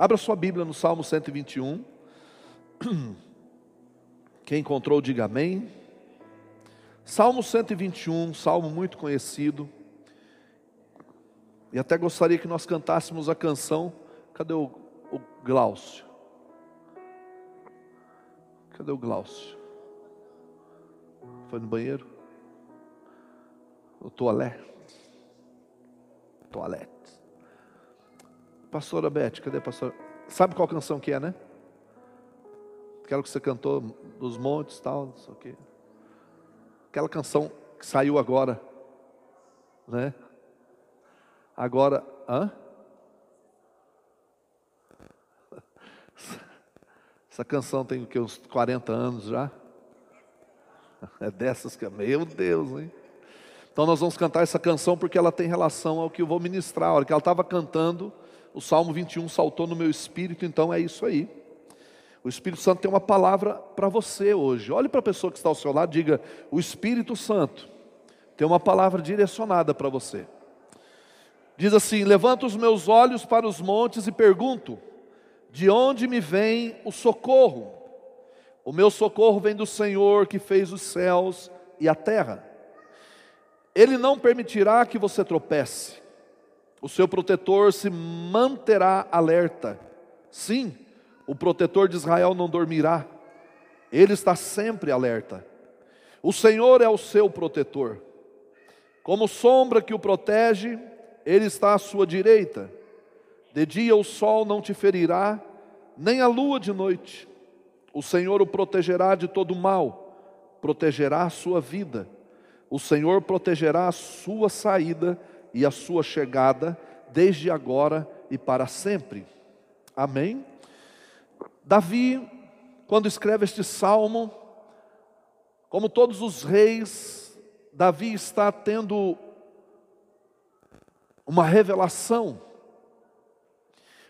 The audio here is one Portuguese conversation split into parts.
Abra sua Bíblia no Salmo 121. Quem encontrou, diga amém. Salmo 121, salmo muito conhecido. E até gostaria que nós cantássemos a canção. Cadê o, o Glaucio? Cadê o Glaucio? Foi no banheiro? O toalete? Toalete. Pastora Beth, cadê a pastora? Sabe qual canção que é, né? Aquela que você cantou dos montes e tal, não sei o quê. Aquela canção que saiu agora, né? Agora, hã? Essa canção tem o que, uns 40 anos já? É dessas que, meu Deus, hein? Então nós vamos cantar essa canção porque ela tem relação ao que eu vou ministrar. A hora que ela estava cantando, o Salmo 21 saltou no meu espírito, então é isso aí. O Espírito Santo tem uma palavra para você hoje. Olhe para a pessoa que está ao seu lado, diga: O Espírito Santo tem uma palavra direcionada para você. Diz assim: Levanto os meus olhos para os montes e pergunto: De onde me vem o socorro? O meu socorro vem do Senhor que fez os céus e a terra. Ele não permitirá que você tropece. O seu protetor se manterá alerta. Sim, o protetor de Israel não dormirá. Ele está sempre alerta. O Senhor é o seu protetor. Como sombra que o protege, ele está à sua direita. De dia o sol não te ferirá, nem a lua de noite. O Senhor o protegerá de todo mal, protegerá a sua vida. O Senhor protegerá a sua saída e a sua chegada, desde agora e para sempre. Amém? Davi, quando escreve este salmo, como todos os reis, Davi está tendo uma revelação.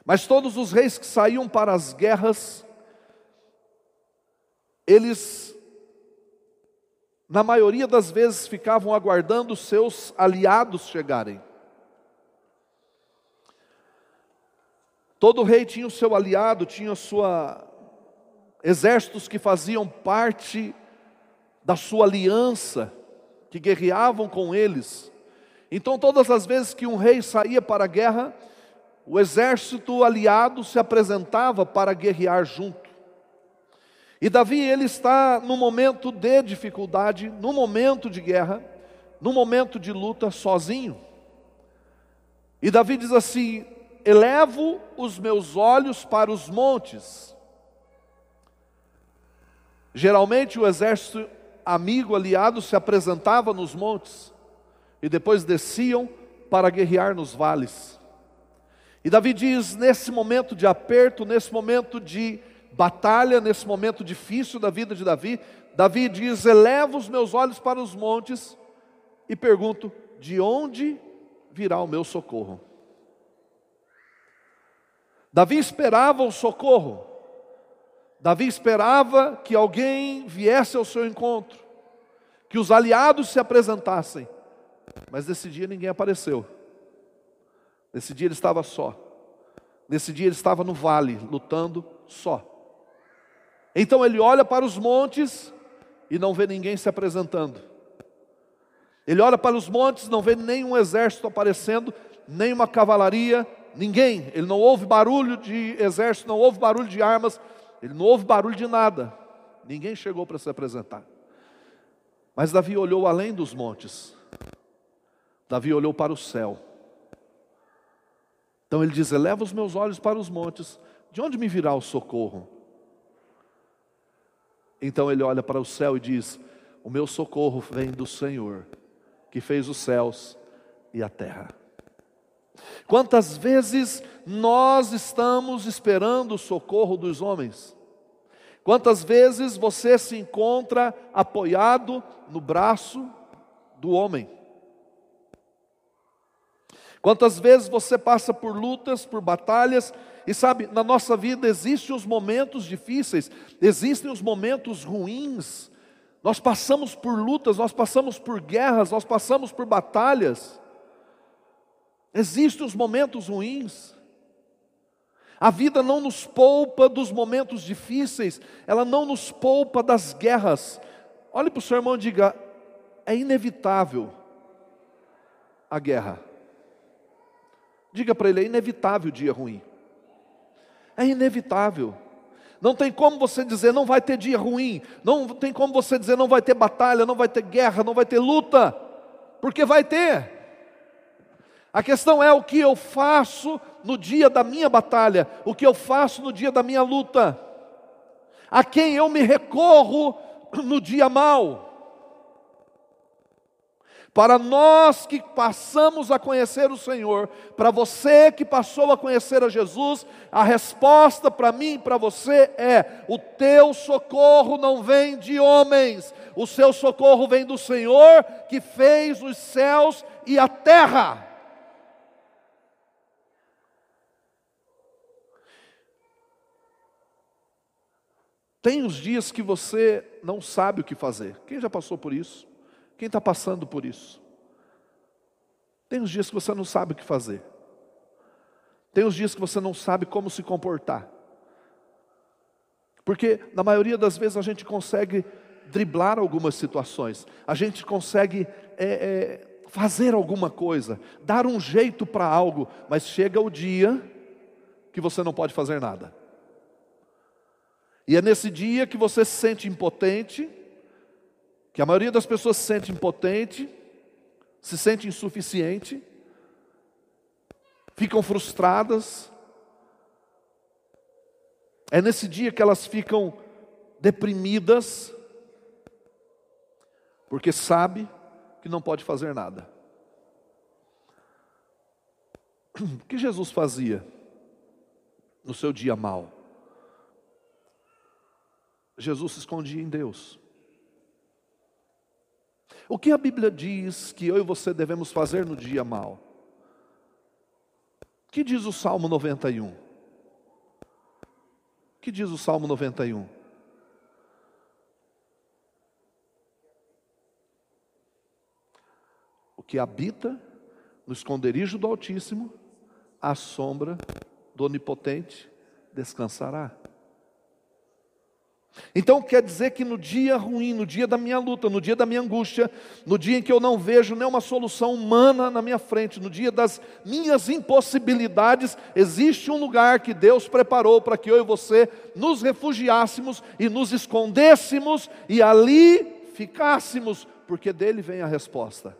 Mas todos os reis que saíam para as guerras, eles, na maioria das vezes, ficavam aguardando seus aliados chegarem. Todo rei tinha o seu aliado, tinha sua exércitos que faziam parte da sua aliança, que guerreavam com eles. Então, todas as vezes que um rei saía para a guerra, o exército aliado se apresentava para guerrear junto. E Davi, ele está no momento de dificuldade, no momento de guerra, no momento de luta, sozinho. E Davi diz assim: Elevo os meus olhos para os montes. Geralmente o exército amigo, aliado, se apresentava nos montes e depois desciam para guerrear nos vales. E Davi diz: nesse momento de aperto, nesse momento de batalha, nesse momento difícil da vida de Davi, Davi diz: Elevo os meus olhos para os montes e pergunto: de onde virá o meu socorro? Davi esperava o socorro, Davi esperava que alguém viesse ao seu encontro, que os aliados se apresentassem, mas nesse dia ninguém apareceu. Nesse dia ele estava só. Nesse dia ele estava no vale, lutando só. Então ele olha para os montes e não vê ninguém se apresentando. Ele olha para os montes, não vê nenhum exército aparecendo, nem uma cavalaria, ninguém. Ele não ouve barulho de exército, não ouve barulho de armas, ele não ouve barulho de nada. Ninguém chegou para se apresentar. Mas Davi olhou além dos montes. Davi olhou para o céu. Então ele diz: Eleva os meus olhos para os montes, de onde me virá o socorro? Então ele olha para o céu e diz: O meu socorro vem do Senhor, que fez os céus e a terra. Quantas vezes nós estamos esperando o socorro dos homens? Quantas vezes você se encontra apoiado no braço do homem? Quantas vezes você passa por lutas, por batalhas, e sabe, na nossa vida existem os momentos difíceis, existem os momentos ruins, nós passamos por lutas, nós passamos por guerras, nós passamos por batalhas, existem os momentos ruins. A vida não nos poupa dos momentos difíceis, ela não nos poupa das guerras. Olhe para o seu irmão e diga: é inevitável a guerra. Diga para ele: é inevitável o dia ruim. É inevitável. Não tem como você dizer não vai ter dia ruim, não tem como você dizer não vai ter batalha, não vai ter guerra, não vai ter luta, porque vai ter. A questão é o que eu faço no dia da minha batalha, o que eu faço no dia da minha luta, a quem eu me recorro no dia mau. Para nós que passamos a conhecer o Senhor, para você que passou a conhecer a Jesus, a resposta para mim e para você é: o teu socorro não vem de homens, o seu socorro vem do Senhor que fez os céus e a terra. Tem os dias que você não sabe o que fazer. Quem já passou por isso? Quem está passando por isso? Tem os dias que você não sabe o que fazer. Tem os dias que você não sabe como se comportar. Porque na maioria das vezes a gente consegue driblar algumas situações, a gente consegue é, é, fazer alguma coisa, dar um jeito para algo, mas chega o dia que você não pode fazer nada. E é nesse dia que você se sente impotente, que a maioria das pessoas se sente impotente, se sente insuficiente, ficam frustradas. É nesse dia que elas ficam deprimidas, porque sabe que não pode fazer nada. O que Jesus fazia no seu dia mal? Jesus se escondia em Deus. O que a Bíblia diz que eu e você devemos fazer no dia mal? O que diz o Salmo 91? O que diz o Salmo 91? O que habita no esconderijo do Altíssimo, à sombra do Onipotente descansará. Então quer dizer que no dia ruim, no dia da minha luta, no dia da minha angústia, no dia em que eu não vejo nenhuma solução humana na minha frente, no dia das minhas impossibilidades, existe um lugar que Deus preparou para que eu e você nos refugiássemos e nos escondêssemos e ali ficássemos, porque dele vem a resposta,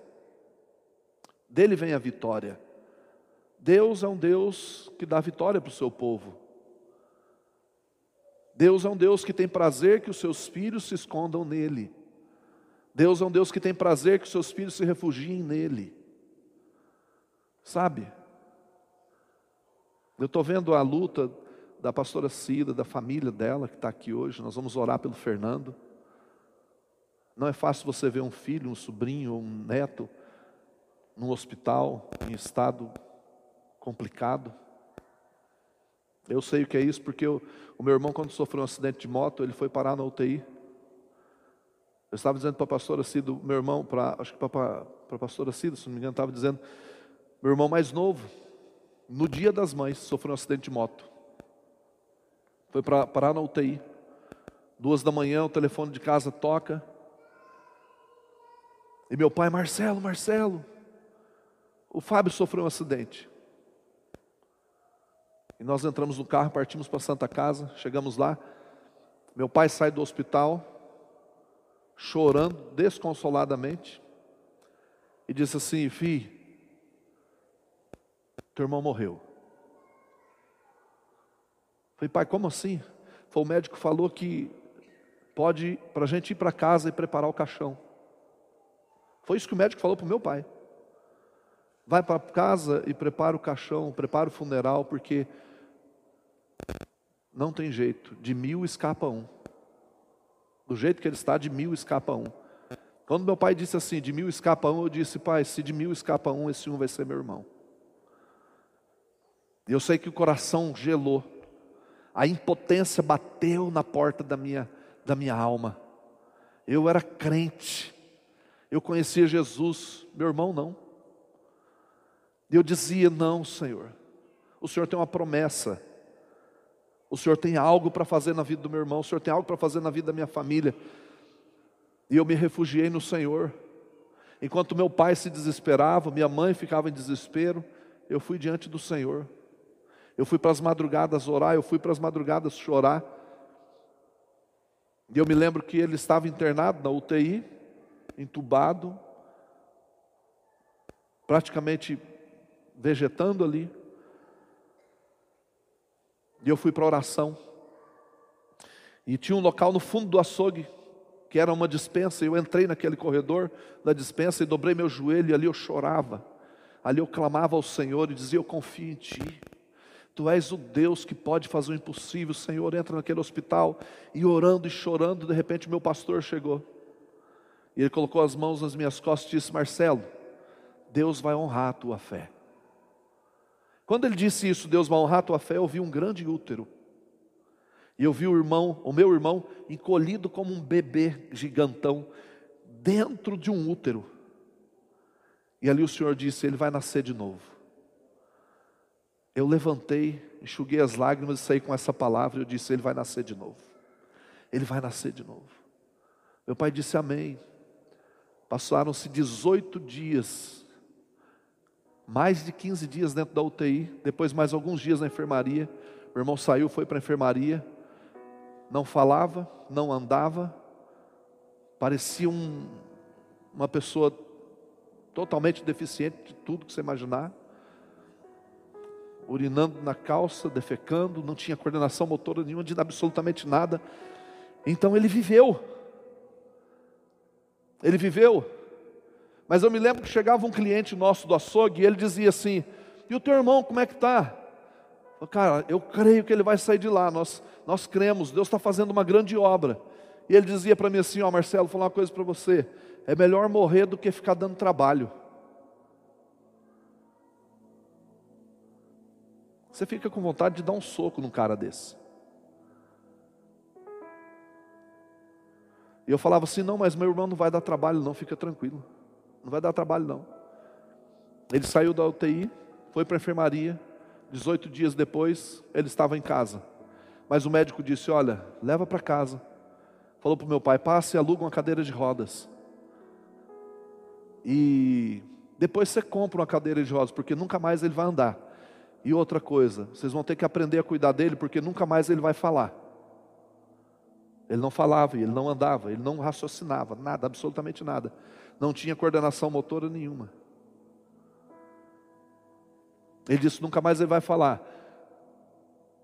dele vem a vitória. Deus é um Deus que dá vitória para o seu povo. Deus é um Deus que tem prazer que os seus filhos se escondam nele. Deus é um Deus que tem prazer que os seus filhos se refugiem nele. Sabe? Eu estou vendo a luta da pastora Cida, da família dela que está aqui hoje. Nós vamos orar pelo Fernando. Não é fácil você ver um filho, um sobrinho, um neto num hospital em estado complicado. Eu sei o que é isso porque eu, o meu irmão, quando sofreu um acidente de moto, ele foi parar na UTI. Eu estava dizendo para a pastora Cida, meu irmão, para, acho que para, para a pastora Cida, se não me engano, estava dizendo, meu irmão mais novo, no dia das mães, sofreu um acidente de moto. Foi para parar na UTI. Duas da manhã, o telefone de casa toca. E meu pai, Marcelo, Marcelo, o Fábio sofreu um acidente. E nós entramos no carro, partimos para Santa Casa, chegamos lá. Meu pai sai do hospital, chorando desconsoladamente, e disse assim: Fi, teu irmão morreu. Falei, pai, como assim? Foi o médico falou que pode para a gente ir para casa e preparar o caixão. Foi isso que o médico falou para o meu pai. Vai para casa e prepara o caixão, prepara o funeral, porque não tem jeito, de mil escapa um. Do jeito que ele está, de mil escapa um. Quando meu pai disse assim, de mil escapa um, eu disse, pai, se de mil escapa um, esse um vai ser meu irmão. E eu sei que o coração gelou, a impotência bateu na porta da minha, da minha alma. Eu era crente, eu conhecia Jesus, meu irmão não. E eu dizia: Não, Senhor, o Senhor tem uma promessa O Senhor tem algo para fazer na vida do meu irmão, o Senhor tem algo para fazer na vida da minha família. E eu me refugiei no Senhor. Enquanto meu pai se desesperava, minha mãe ficava em desespero, eu fui diante do Senhor. Eu fui para as madrugadas orar, eu fui para as madrugadas chorar. E eu me lembro que ele estava internado na UTI, entubado, praticamente vegetando ali. E eu fui para a oração. E tinha um local no fundo do açougue, que era uma dispensa. Eu entrei naquele corredor da dispensa e dobrei meu joelho, e ali eu chorava. Ali eu clamava ao Senhor e dizia: Eu confio em Ti. Tu és o Deus que pode fazer o impossível. O Senhor entra naquele hospital e orando e chorando, de repente meu pastor chegou. E ele colocou as mãos nas minhas costas e disse: Marcelo, Deus vai honrar a tua fé. Quando ele disse isso, Deus vai honrar a tua fé, eu vi um grande útero. E eu vi o irmão, o meu irmão, encolhido como um bebê gigantão, dentro de um útero. E ali o Senhor disse: Ele vai nascer de novo. Eu levantei, enxuguei as lágrimas e saí com essa palavra. Eu disse: Ele vai nascer de novo. Ele vai nascer de novo. Meu pai disse amém. Passaram-se 18 dias, mais de 15 dias dentro da UTI, depois mais alguns dias na enfermaria. Meu irmão saiu, foi para a enfermaria, não falava, não andava, parecia um, uma pessoa totalmente deficiente de tudo que você imaginar urinando na calça, defecando, não tinha coordenação motora nenhuma, de absolutamente nada. Então ele viveu. Ele viveu. Mas eu me lembro que chegava um cliente nosso do açougue e ele dizia assim: E o teu irmão, como é que está? Cara, eu creio que ele vai sair de lá. Nós, nós cremos, Deus está fazendo uma grande obra. E ele dizia para mim assim: Ó, Marcelo, vou falar uma coisa para você. É melhor morrer do que ficar dando trabalho. Você fica com vontade de dar um soco num cara desse. E eu falava assim: não, mas meu irmão não vai dar trabalho, não, fica tranquilo. Não vai dar trabalho, não. Ele saiu da UTI, foi para a enfermaria. 18 dias depois, ele estava em casa. Mas o médico disse: Olha, leva para casa. Falou para o meu pai: passe e aluga uma cadeira de rodas. E depois você compra uma cadeira de rodas, porque nunca mais ele vai andar. E outra coisa, vocês vão ter que aprender a cuidar dele, porque nunca mais ele vai falar. Ele não falava, ele não andava, ele não raciocinava, nada, absolutamente nada. Não tinha coordenação motora nenhuma. Ele disse: nunca mais ele vai falar.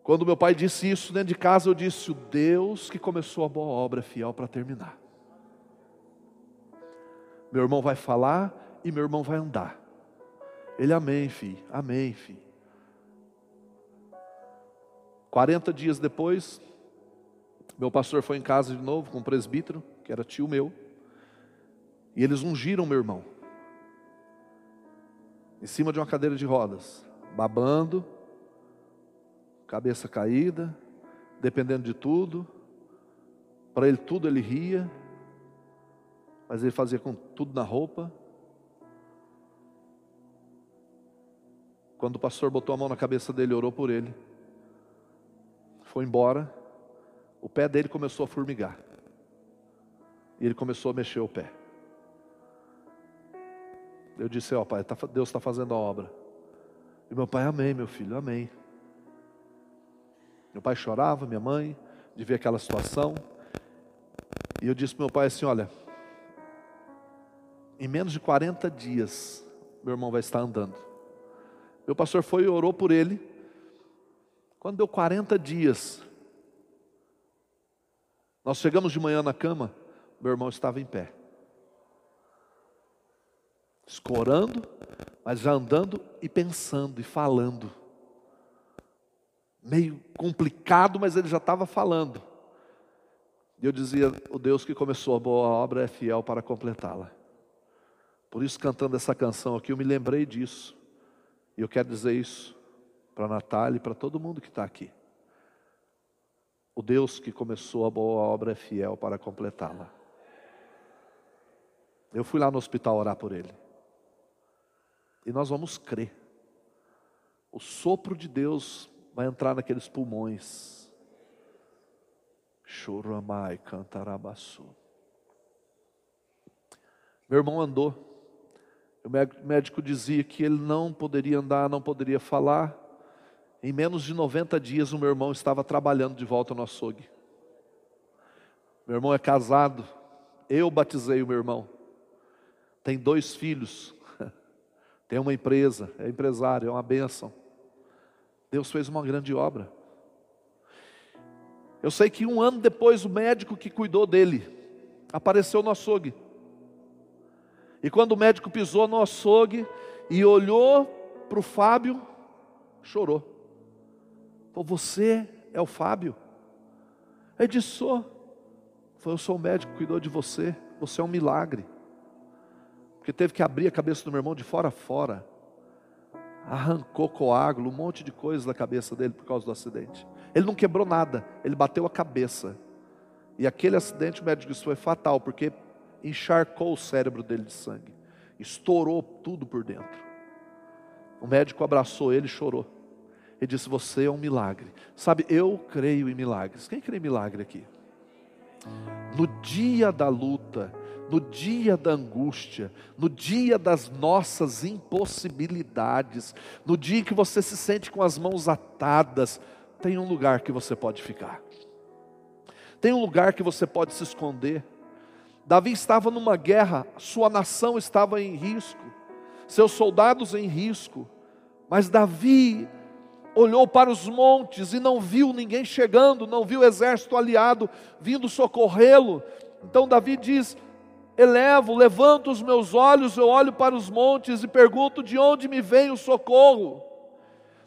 Quando meu pai disse isso dentro de casa, eu disse: o Deus que começou a boa obra é fiel para terminar. Meu irmão vai falar e meu irmão vai andar. Ele, amém, filho, amém, filho. 40 dias depois, meu pastor foi em casa de novo com um presbítero, que era tio meu, e eles ungiram meu irmão, em cima de uma cadeira de rodas, babando, cabeça caída, dependendo de tudo, para ele tudo ele ria, mas ele fazia com tudo na roupa. Quando o pastor botou a mão na cabeça dele, orou por ele foi embora, o pé dele começou a formigar. E ele começou a mexer o pé. Eu disse, ó oh, pai, tá Deus está fazendo a obra. E meu pai, amém, meu filho, amém. Meu pai chorava, minha mãe, de ver aquela situação. E eu disse para meu pai assim: olha, em menos de 40 dias, meu irmão vai estar andando. Meu pastor foi e orou por ele. Quando deu 40 dias, nós chegamos de manhã na cama, meu irmão estava em pé, escorando, mas já andando e pensando e falando. Meio complicado, mas ele já estava falando. E eu dizia: o Deus que começou a boa obra é fiel para completá-la. Por isso, cantando essa canção aqui, eu me lembrei disso. E eu quero dizer isso para Natália e para todo mundo que está aqui. O Deus que começou a boa obra é fiel para completá-la. Eu fui lá no hospital orar por ele. E nós vamos crer. O sopro de Deus vai entrar naqueles pulmões. Choramai cantarabaçu. Meu irmão andou. O médico dizia que ele não poderia andar, não poderia falar. Em menos de 90 dias, o meu irmão estava trabalhando de volta no açougue. Meu irmão é casado. Eu batizei o meu irmão. Tem dois filhos. Tem uma empresa, é empresário, é uma bênção. Deus fez uma grande obra. Eu sei que um ano depois o médico que cuidou dele apareceu no açougue. E quando o médico pisou no açougue e olhou para o Fábio, chorou. Falou, você é o Fábio? Ele disse, sou. Falou, eu sou o médico que cuidou de você, você é um milagre. Porque teve que abrir a cabeça do meu irmão de fora a fora. Arrancou coágulo, um monte de coisa da cabeça dele por causa do acidente. Ele não quebrou nada, ele bateu a cabeça. E aquele acidente, o médico disse, foi fatal, porque encharcou o cérebro dele de sangue. Estourou tudo por dentro. O médico abraçou ele e chorou. Ele disse: Você é um milagre. Sabe, eu creio em milagres. Quem crê em milagre aqui? No dia da luta, no dia da angústia, no dia das nossas impossibilidades, no dia que você se sente com as mãos atadas, tem um lugar que você pode ficar. Tem um lugar que você pode se esconder. Davi estava numa guerra, sua nação estava em risco, seus soldados em risco, mas Davi olhou para os montes e não viu ninguém chegando, não viu exército aliado vindo socorrê-lo. Então Davi diz: Elevo, levanto os meus olhos, eu olho para os montes e pergunto: de onde me vem o socorro?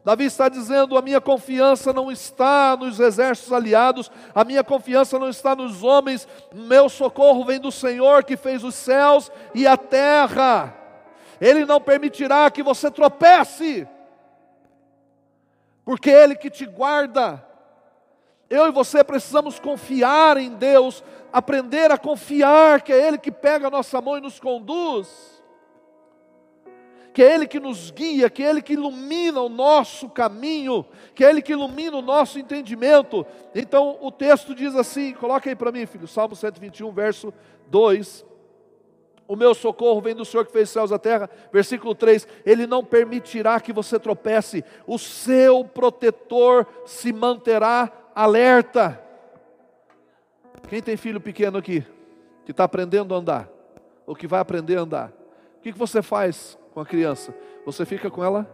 Davi está dizendo: a minha confiança não está nos exércitos aliados, a minha confiança não está nos homens, meu socorro vem do Senhor que fez os céus e a terra. Ele não permitirá que você tropece, porque Ele que te guarda. Eu e você precisamos confiar em Deus, aprender a confiar que é Ele que pega a nossa mão e nos conduz que é Ele que nos guia, que é Ele que ilumina o nosso caminho, que é Ele que ilumina o nosso entendimento. Então o texto diz assim: coloca aí para mim, filho, Salmo 121, verso 2. O meu socorro vem do Senhor que fez os céus e a terra. Versículo 3: Ele não permitirá que você tropece, o seu protetor se manterá alerta. Quem tem filho pequeno aqui, que está aprendendo a andar, ou que vai aprender a andar, o que, que você faz com a criança? Você fica com ela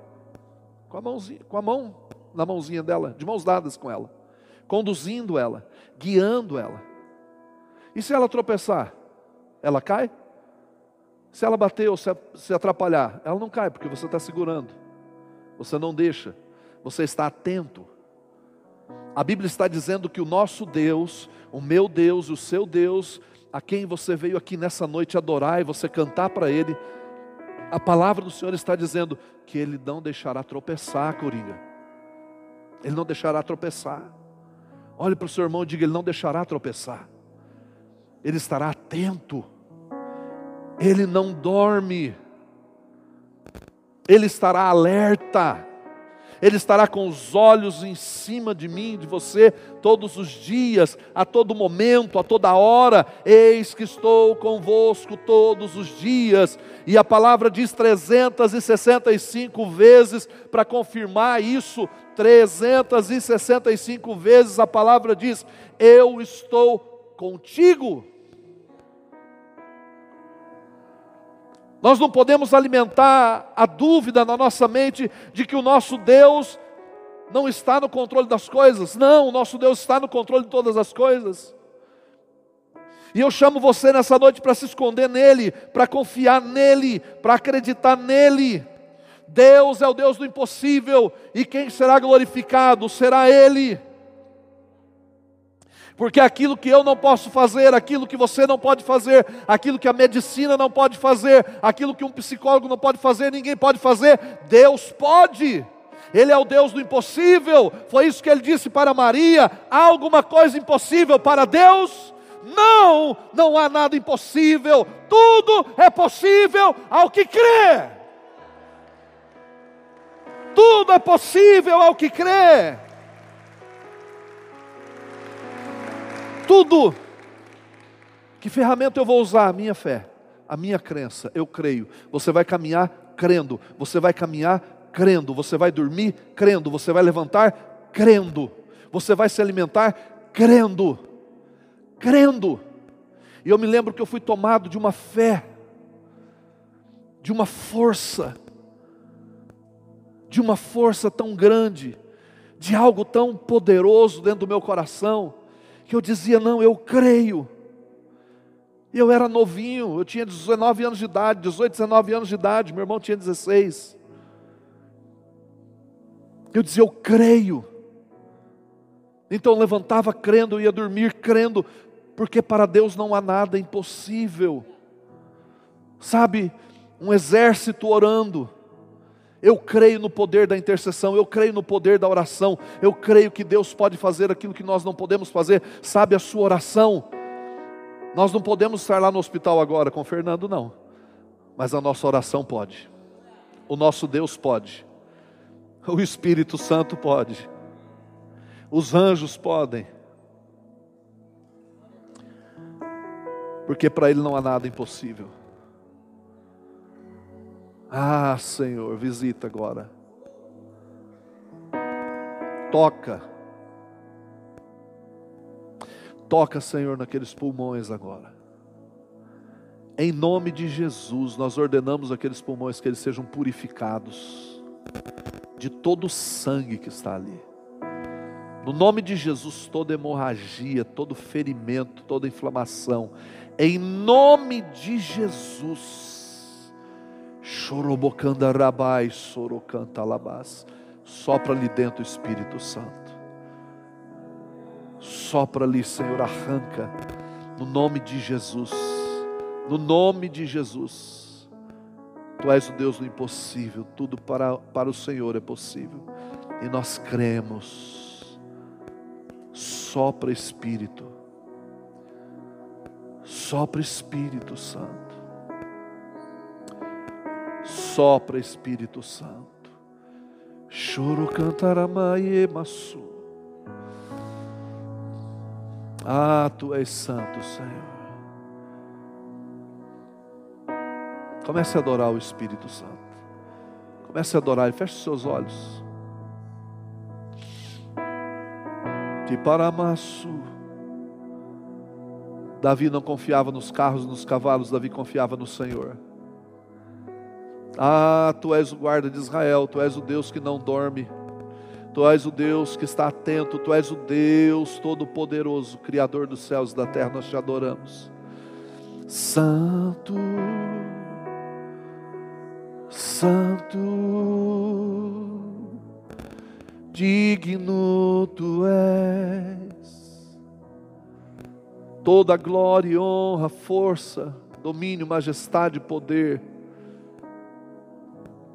com a mãozinha, com a mão na mãozinha dela, de mãos dadas com ela, conduzindo ela, guiando ela. E se ela tropeçar, ela cai? Se ela bater ou se atrapalhar, ela não cai, porque você está segurando, você não deixa, você está atento. A Bíblia está dizendo que o nosso Deus, o meu Deus, o seu Deus, a quem você veio aqui nessa noite adorar e você cantar para Ele, a palavra do Senhor está dizendo que Ele não deixará tropeçar, Coringa. Ele não deixará tropeçar. Olhe para o seu irmão e diga: Ele não deixará tropeçar. Ele estará atento. Ele não dorme. Ele estará alerta. Ele estará com os olhos em cima de mim, de você, todos os dias, a todo momento, a toda hora. Eis que estou convosco todos os dias. E a palavra diz 365 vezes para confirmar isso. 365 vezes a palavra diz: Eu estou contigo. Nós não podemos alimentar a dúvida na nossa mente de que o nosso Deus não está no controle das coisas. Não, o nosso Deus está no controle de todas as coisas. E eu chamo você nessa noite para se esconder nele, para confiar nele, para acreditar nele. Deus é o Deus do impossível, e quem será glorificado será Ele porque aquilo que eu não posso fazer, aquilo que você não pode fazer, aquilo que a medicina não pode fazer, aquilo que um psicólogo não pode fazer, ninguém pode fazer, Deus pode. Ele é o Deus do impossível. Foi isso que ele disse para Maria: há alguma coisa impossível para Deus? Não, não há nada impossível. Tudo é possível ao que crê. Tudo é possível ao que crê. Tudo. Que ferramenta eu vou usar? A minha fé, a minha crença, eu creio. Você vai caminhar crendo, você vai caminhar crendo, você vai dormir crendo, você vai levantar crendo, você vai se alimentar crendo, crendo. E eu me lembro que eu fui tomado de uma fé, de uma força, de uma força tão grande, de algo tão poderoso dentro do meu coração, que eu dizia: não, eu creio. Eu era novinho, eu tinha 19 anos de idade, 18, 19 anos de idade, meu irmão tinha 16. Eu dizia, eu creio. Então eu levantava crendo, ia dormir crendo, porque para Deus não há nada impossível. Sabe, um exército orando, eu creio no poder da intercessão, eu creio no poder da oração, eu creio que Deus pode fazer aquilo que nós não podemos fazer. Sabe a sua oração? Nós não podemos estar lá no hospital agora com o Fernando, não, mas a nossa oração pode, o nosso Deus pode, o Espírito Santo pode, os anjos podem, porque para Ele não há nada impossível. Ah, Senhor, visita agora. Toca. Toca, Senhor, naqueles pulmões agora. Em nome de Jesus, nós ordenamos aqueles pulmões que eles sejam purificados de todo o sangue que está ali. No nome de Jesus, toda hemorragia, todo ferimento, toda inflamação, em nome de Jesus, Chorobocanda rabai, sorocanta alabás. Sopra ali dentro o Espírito Santo. Sopra ali, Senhor, arranca. No nome de Jesus. No nome de Jesus. Tu és o Deus do impossível. Tudo para, para o Senhor é possível. E nós cremos. Sopra Espírito. Sopra Espírito Santo Sopra Espírito Santo. Choro cantaramaie maçu. Ah, tu és santo, Senhor. Comece a adorar o Espírito Santo. Comece a adorar, feche seus olhos. Te paramaçu. Davi não confiava nos carros, nos cavalos, Davi confiava no Senhor. Ah, tu és o guarda de Israel, tu és o Deus que não dorme, tu és o Deus que está atento, tu és o Deus todo-poderoso, Criador dos céus e da terra, nós te adoramos. Santo, Santo, digno tu és, toda glória, honra, força, domínio, majestade, poder,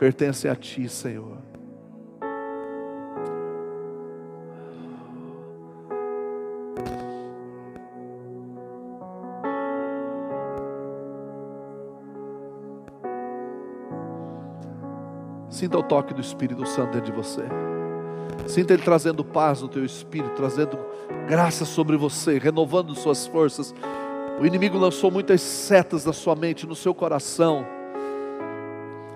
pertencem a Ti, Senhor. Sinta o toque do Espírito Santo dentro de você. Sinta Ele trazendo paz no teu espírito, trazendo graça sobre você, renovando suas forças. O inimigo lançou muitas setas na sua mente, no seu coração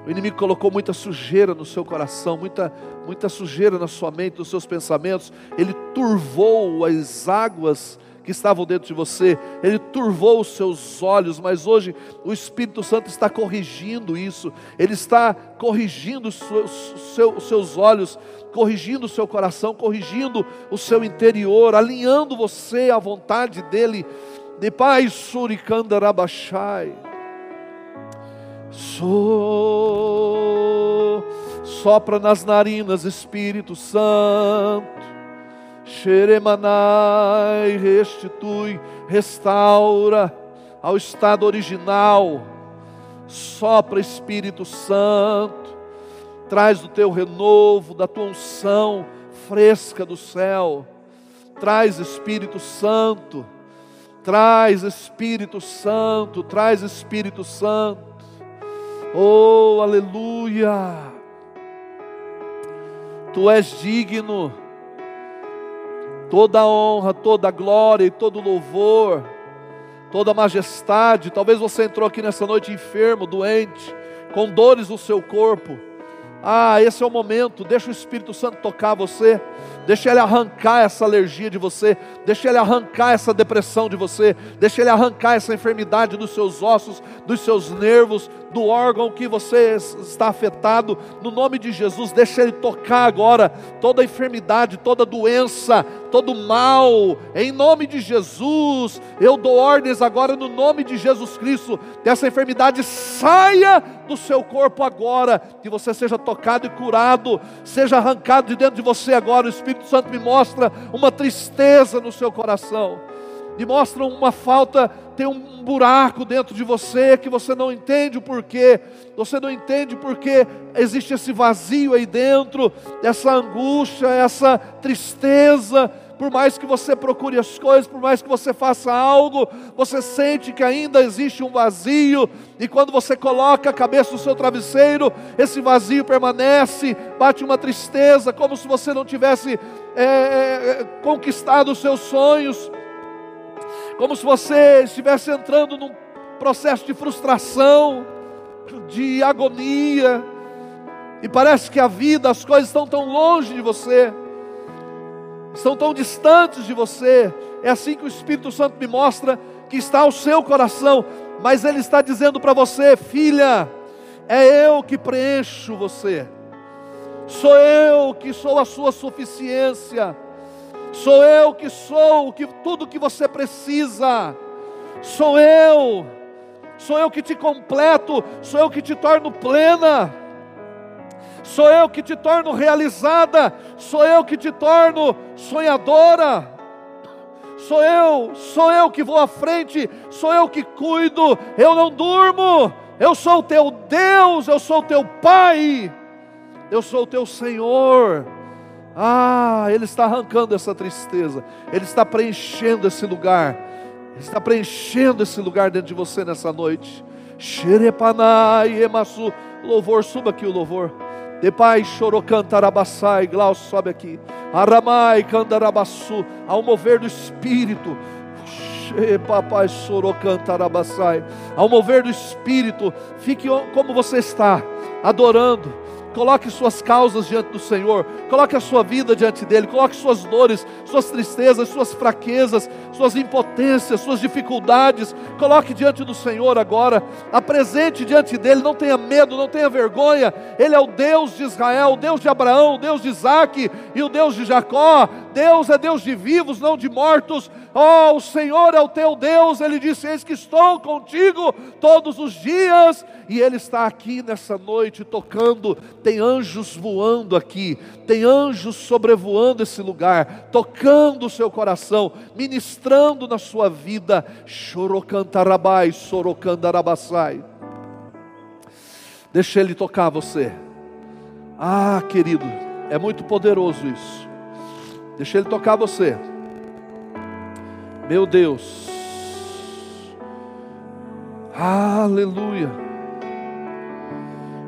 o inimigo colocou muita sujeira no seu coração, muita, muita sujeira na sua mente, nos seus pensamentos. Ele turvou as águas que estavam dentro de você, ele turvou os seus olhos, mas hoje o Espírito Santo está corrigindo isso, ele está corrigindo os seus, seus olhos, corrigindo o seu coração, corrigindo o seu interior, alinhando você à vontade dele. De Pai Surikandarabashai. So, sopra nas narinas, Espírito Santo. Xeremanai, restitui, restaura ao estado original. Sopra, Espírito Santo. Traz do teu renovo, da tua unção fresca do céu. Traz, Espírito Santo. Traz, Espírito Santo. Traz, Espírito Santo Oh, aleluia! Tu és digno, toda honra, toda glória e todo louvor, toda majestade. Talvez você entrou aqui nessa noite enfermo, doente, com dores no seu corpo. Ah, esse é o momento. Deixa o Espírito Santo tocar você. Deixa ele arrancar essa alergia de você. Deixa ele arrancar essa depressão de você. Deixa ele arrancar essa enfermidade dos seus ossos, dos seus nervos, do órgão que você está afetado. No nome de Jesus, deixa ele tocar agora toda enfermidade, toda doença, todo mal. Em nome de Jesus, eu dou ordens agora no nome de Jesus Cristo. Dessa enfermidade saia do seu corpo agora, que você seja tocado e curado, seja arrancado de dentro de você agora. O Espírito Santo me mostra uma tristeza no seu coração, me mostra uma falta, tem um buraco dentro de você que você não entende o porquê, você não entende porque existe esse vazio aí dentro, essa angústia, essa tristeza por mais que você procure as coisas, por mais que você faça algo, você sente que ainda existe um vazio, e quando você coloca a cabeça no seu travesseiro, esse vazio permanece, bate uma tristeza, como se você não tivesse é, é, conquistado os seus sonhos, como se você estivesse entrando num processo de frustração, de agonia, e parece que a vida, as coisas estão tão longe de você estão tão distantes de você. É assim que o Espírito Santo me mostra que está ao seu coração, mas ele está dizendo para você, filha, é eu que preencho você. Sou eu que sou a sua suficiência. Sou eu que sou que tudo que você precisa. Sou eu. Sou eu que te completo, sou eu que te torno plena sou eu que te torno realizada, sou eu que te torno sonhadora. Sou eu, sou eu que vou à frente, sou eu que cuido, eu não durmo, eu sou o teu Deus, eu sou o teu Pai, eu sou o teu Senhor. Ah, Ele está arrancando essa tristeza, Ele está preenchendo esse lugar, Ele está preenchendo esse lugar dentro de você nessa noite. Xerepanai, Emassu, louvor, suba aqui o louvor. De pai chorou cantarabassai, Glaucio sobe aqui. Aramai candarabassu, ao mover do Espírito. Papai chorou cantarabassai. Ao mover do Espírito, fique como você está, adorando Coloque suas causas diante do Senhor, coloque a sua vida diante dele, coloque suas dores, suas tristezas, suas fraquezas, suas impotências, suas dificuldades, coloque diante do Senhor agora, apresente diante dele, não tenha medo, não tenha vergonha, ele é o Deus de Israel, o Deus de Abraão, o Deus de Isaac e o Deus de Jacó, Deus é Deus de vivos, não de mortos, oh, o Senhor é o teu Deus, ele disse: Eis que estou contigo todos os dias, e ele está aqui nessa noite tocando, tem anjos voando aqui, tem anjos sobrevoando esse lugar, tocando o seu coração, ministrando na sua vida, chorocantarabai, sorocandarabassai. Deixa ele tocar você. Ah, querido, é muito poderoso isso. Deixa ele tocar você. Meu Deus. Aleluia.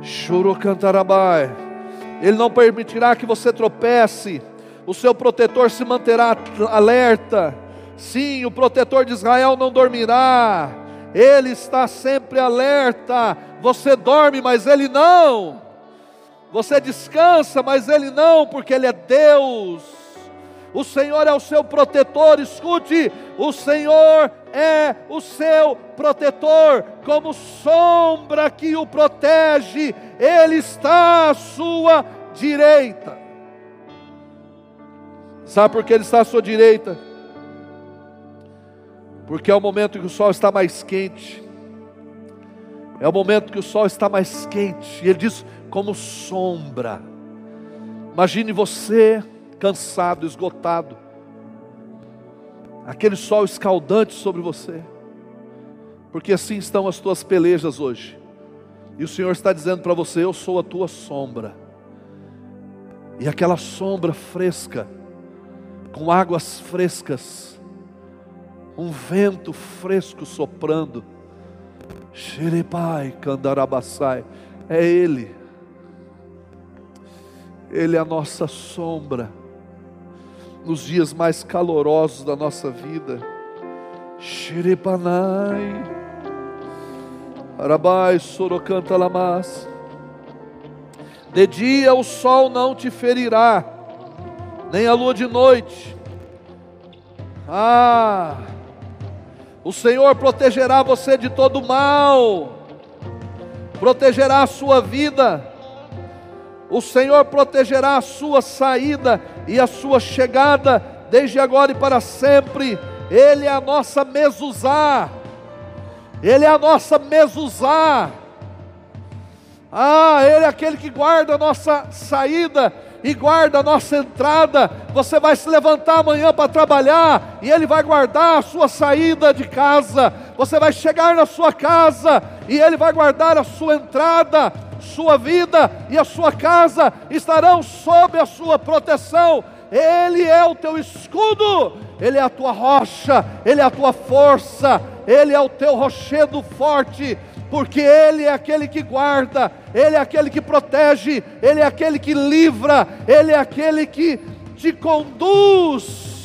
Chorocantarabai. Ele não permitirá que você tropece. O seu protetor se manterá alerta. Sim, o protetor de Israel não dormirá. Ele está sempre alerta. Você dorme, mas ele não. Você descansa, mas ele não, porque ele é Deus o Senhor é o seu protetor, escute, o Senhor é o seu protetor, como sombra que o protege, Ele está à sua direita. Sabe por que Ele está à sua direita? Porque é o momento que o sol está mais quente, é o momento que o sol está mais quente, e Ele diz, como sombra. Imagine você cansado, esgotado, aquele sol escaldante sobre você, porque assim estão as tuas pelejas hoje, e o Senhor está dizendo para você: Eu sou a tua sombra, e aquela sombra fresca, com águas frescas, um vento fresco soprando, Xerepai, Candarabassai, é Ele, Ele é a nossa sombra nos dias mais calorosos da nossa vida. Xerepanai, Arabai, Sorocanta Lamas. De dia o sol não te ferirá, nem a lua de noite. Ah, o Senhor protegerá você de todo mal, protegerá a sua vida, o Senhor protegerá a sua saída e a sua chegada, desde agora e para sempre. Ele é a nossa mezuzá, Ele é a nossa mezuzá. Ah, Ele é aquele que guarda a nossa saída e guarda a nossa entrada. Você vai se levantar amanhã para trabalhar e Ele vai guardar a sua saída de casa. Você vai chegar na sua casa e Ele vai guardar a sua entrada. Sua vida e a sua casa estarão sob a sua proteção. Ele é o teu escudo, Ele é a tua rocha, Ele é a tua força, Ele é o teu rochedo forte porque Ele é aquele que guarda, Ele é aquele que protege, Ele é aquele que livra, Ele é aquele que te conduz.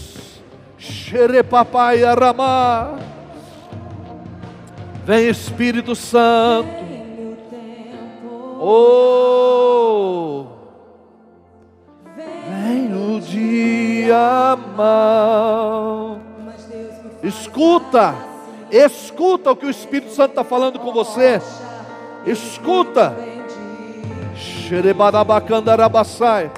Xerepapai Aramá. Vem Espírito Santo. Oh, vem o dia mal. Escuta Escuta o que o Espírito Santo está falando com você. Escuta. Xerebarabacandarabasai.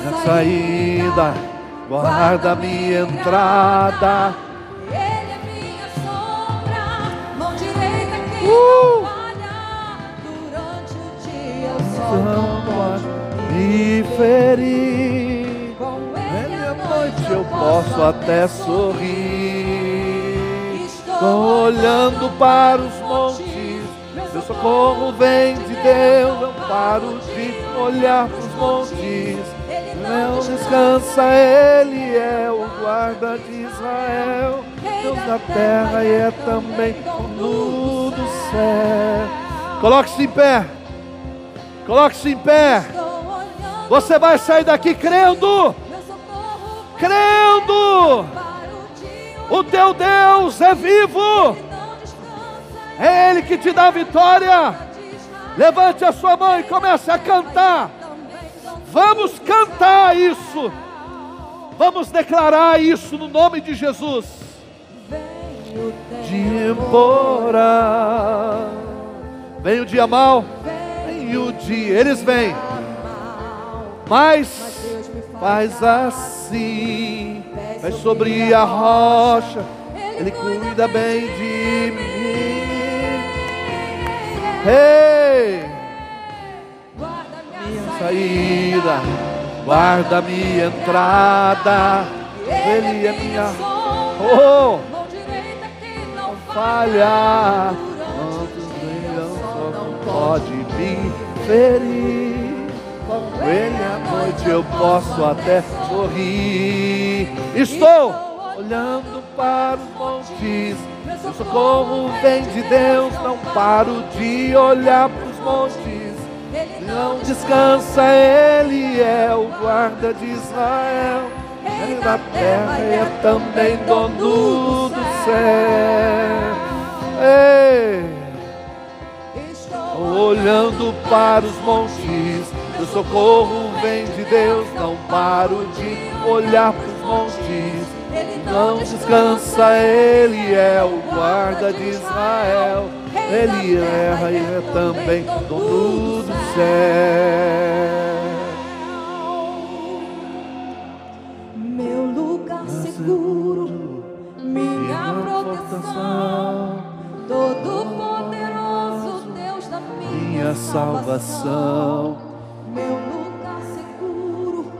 Minha saída, guarda minha entrada. Durante o dia o Não pode me ferir. Com ele à noite eu posso até sorrir. Estou olhando para os montes. Meu socorro vem de Deus. Não paro de olhar para os montes. Não descansa, Ele é o guarda de Israel. Deus da terra e é também dono do céu. Coloque-se em pé. Coloque-se em pé. Você vai sair daqui crendo, crendo. o teu Deus é vivo. É Ele que te dá a vitória. Levante a sua mão e comece a cantar. Vamos cantar isso. Vamos declarar isso no nome de Jesus. Dia embora. Vem o dia mal. Vem o dia. Eles vêm. Mas faz assim. Vai sobre a rocha. Ele cuida bem de mim. Ei! Guarda minha saída, guarda minha entrada. Ele é minha oh, não falha. Durante Quantos o só não pode me ferir. Com ele à noite eu posso até sorrir. Estou olhando para os montes. Meu socorro vem de Deus. Não paro de olhar para os montes. Não descansa, Ele é o guarda de Israel. Ele da terra e é também dono do céu. Ei, olhando para os montes, o socorro vem de Deus. Não paro de olhar para os montes. Ele Não descansa, Ele é o guarda de Israel. Ele erra e é também dono do céu. Meu lugar seguro, minha proteção, minha salvação, Meu lugar seguro,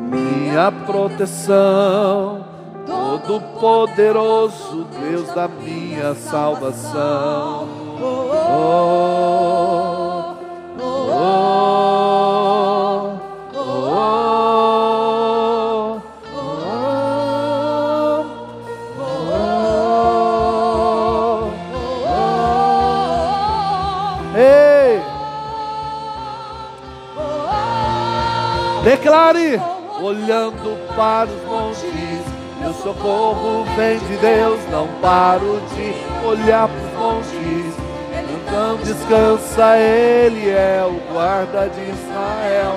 minha proteção, todo poderoso Deus da minha salvação. oh, Oh, oh, declare, olhando para os montes, meu socorro vem de Deus, não paro de olhar para os montes. Não descansa, Ele é o guarda de Israel,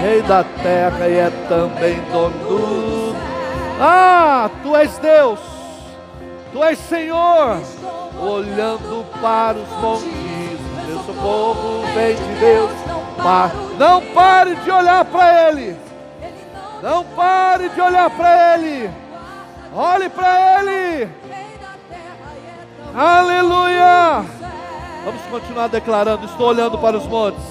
Rei da terra e é também dono. Ah, Tu és Deus, Tu és Senhor, olhando para os montes, meu socorro vem de Deus. Pa- Não pare de olhar para Ele. Não pare de olhar para Ele. Olhe para Ele. Aleluia. Vamos continuar declarando. Estou olhando para os montes.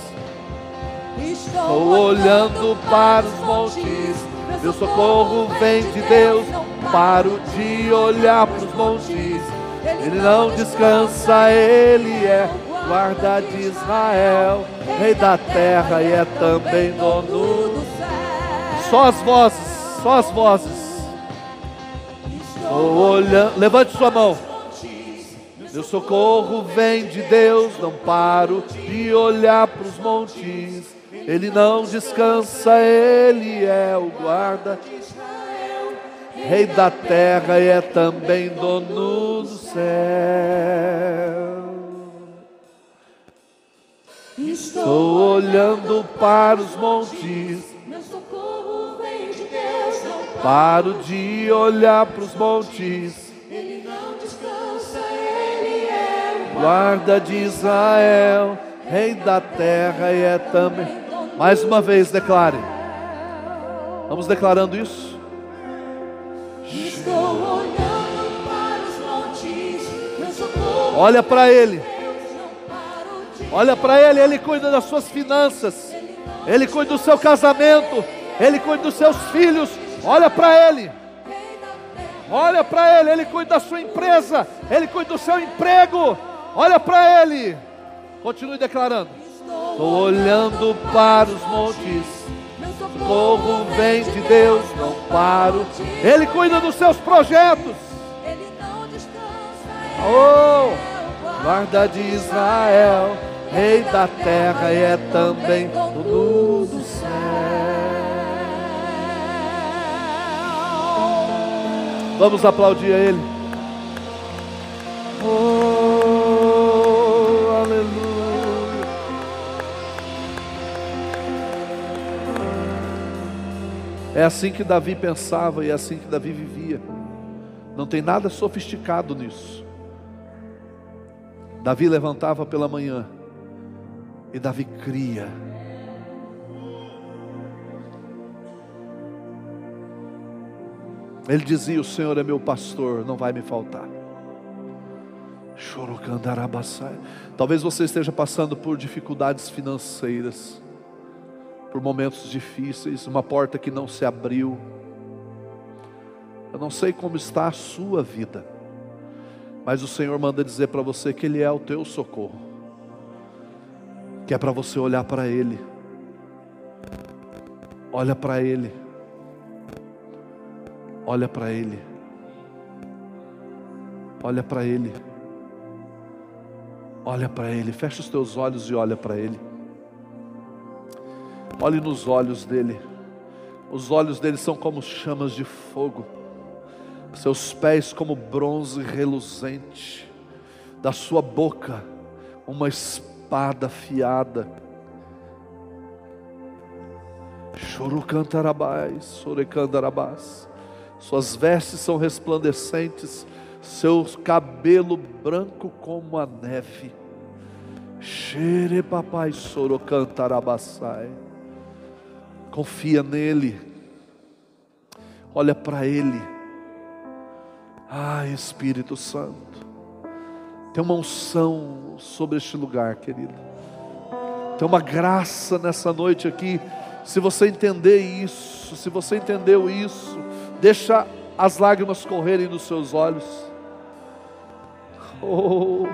Estou olhando para os montes. Meu socorro vem de Deus. Paro de olhar para os montes. Ele não descansa, Ele é guarda de Israel, Rei da terra e é também dono. Só as vozes, só as vozes. Estou olhando, levante sua mão. Meu socorro vem de Deus, não paro de olhar para os montes. Ele não descansa, Ele é o guarda, Rei da terra e é também dono do céu. Estou olhando para os montes, Meu socorro vem de Deus, não paro de olhar para os montes. Ele não descansa, Ele é o guarda de Israel, rei da terra e é também. Mais uma vez declare. Vamos declarando isso? Estou olhando para os montes, meu socorro Olha para ele. Olha para ele, ele cuida das suas finanças. Ele cuida do seu casamento, ele cuida dos seus filhos. Olha para ele. Olha para ele, ele cuida da sua empresa, ele cuida do seu emprego. Olha para ele. Continue declarando. Estou olhando para os montes. Socorro vem de Deus, não paro. Ele cuida dos seus projetos. Ele não descansa, Oh, guarda de Israel, rei da terra e é também dono do céu. Vamos aplaudir a Ele. Oh, aleluia. É assim que Davi pensava e é assim que Davi vivia. Não tem nada sofisticado nisso. Davi levantava pela manhã e Davi cria. Ele dizia: O Senhor é meu pastor, não vai me faltar. Chorocandarabassai. Talvez você esteja passando por dificuldades financeiras, por momentos difíceis, uma porta que não se abriu. Eu não sei como está a sua vida, mas o Senhor manda dizer para você que Ele é o teu socorro, que é para você olhar para Ele, olha para Ele, olha para Ele, olha para Ele, olha para Ele, fecha os teus olhos e olha para Ele, olhe nos olhos dEle, os olhos dele são como chamas de fogo. Seus pés como bronze reluzente, da sua boca uma espada afiada. Chorucantarabás, sorecandarabás. Suas vestes são resplandecentes, seu cabelo branco como a neve. Xerepapai sorocantarabassai. Confia nele. Olha para ele. Ah, Espírito Santo, tem uma unção sobre este lugar, querido. Tem uma graça nessa noite aqui. Se você entender isso, se você entendeu isso, deixa as lágrimas correrem nos seus olhos. Oh,